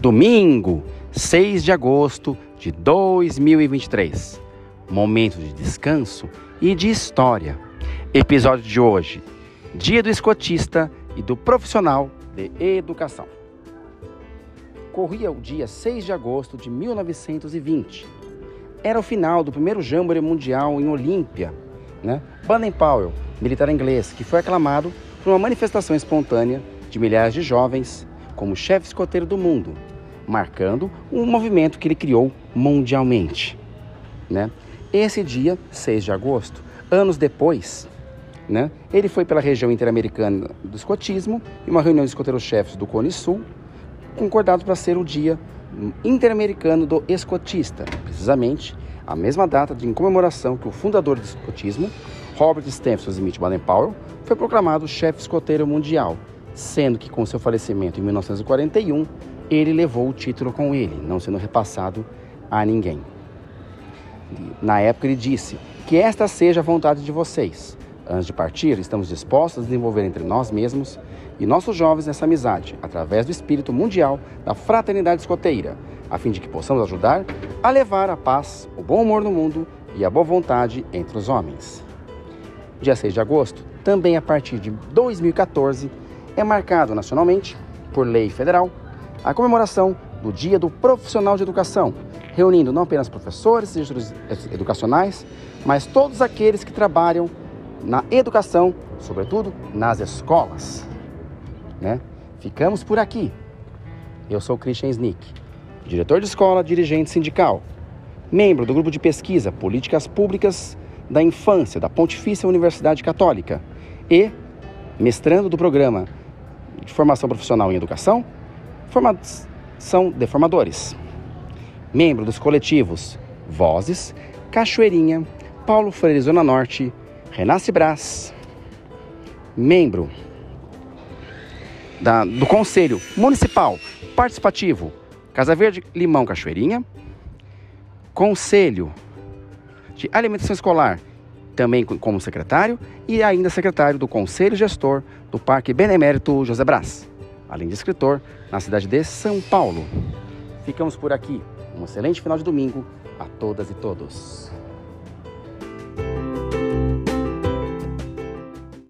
Domingo, 6 de agosto de 2023. Momento de descanso e de história. Episódio de hoje: Dia do Escotista e do Profissional de Educação. Corria o dia 6 de agosto de 1920. Era o final do primeiro Jamboree Mundial em Olímpia. Né? Baden-Powell, militar inglês, que foi aclamado por uma manifestação espontânea de milhares de jovens como chefe escoteiro do mundo, marcando um movimento que ele criou mundialmente. Né? Esse dia, 6 de agosto, anos depois, né, ele foi pela região interamericana do escotismo e uma reunião de escoteiros-chefes do Cone Sul, concordado para ser o dia interamericano do escotista, precisamente a mesma data de comemoração que o fundador do escotismo, Robert Stephenson Smith Baden-Powell, foi proclamado chefe escoteiro mundial, sendo que com seu falecimento em 1941, ele levou o título com ele, não sendo repassado a ninguém. Na época ele disse: Que esta seja a vontade de vocês. Antes de partir, estamos dispostos a desenvolver entre nós mesmos e nossos jovens essa amizade, através do espírito mundial da fraternidade escoteira, a fim de que possamos ajudar a levar a paz, o bom humor no mundo e a boa vontade entre os homens. Dia 6 de agosto, também a partir de 2014, é marcado nacionalmente, por lei federal, a comemoração do Dia do Profissional de Educação, reunindo não apenas professores e educacionais, mas todos aqueles que trabalham na educação, sobretudo nas escolas. Né? Ficamos por aqui. Eu sou Christian Snick, diretor de escola, dirigente sindical, membro do grupo de pesquisa Políticas Públicas da Infância da Pontifícia Universidade Católica e mestrando do programa de formação profissional em educação, formação de formadores. Membro dos coletivos Vozes, Cachoeirinha, Paulo Freire Zona Norte, Renasce Brás. Membro da, do Conselho Municipal Participativo Casa Verde Limão Cachoeirinha. Conselho de Alimentação Escolar também como secretário, e ainda secretário do Conselho Gestor do Parque Benemérito José Brás, além de escritor na cidade de São Paulo. Ficamos por aqui. Um excelente final de domingo a todas e todos.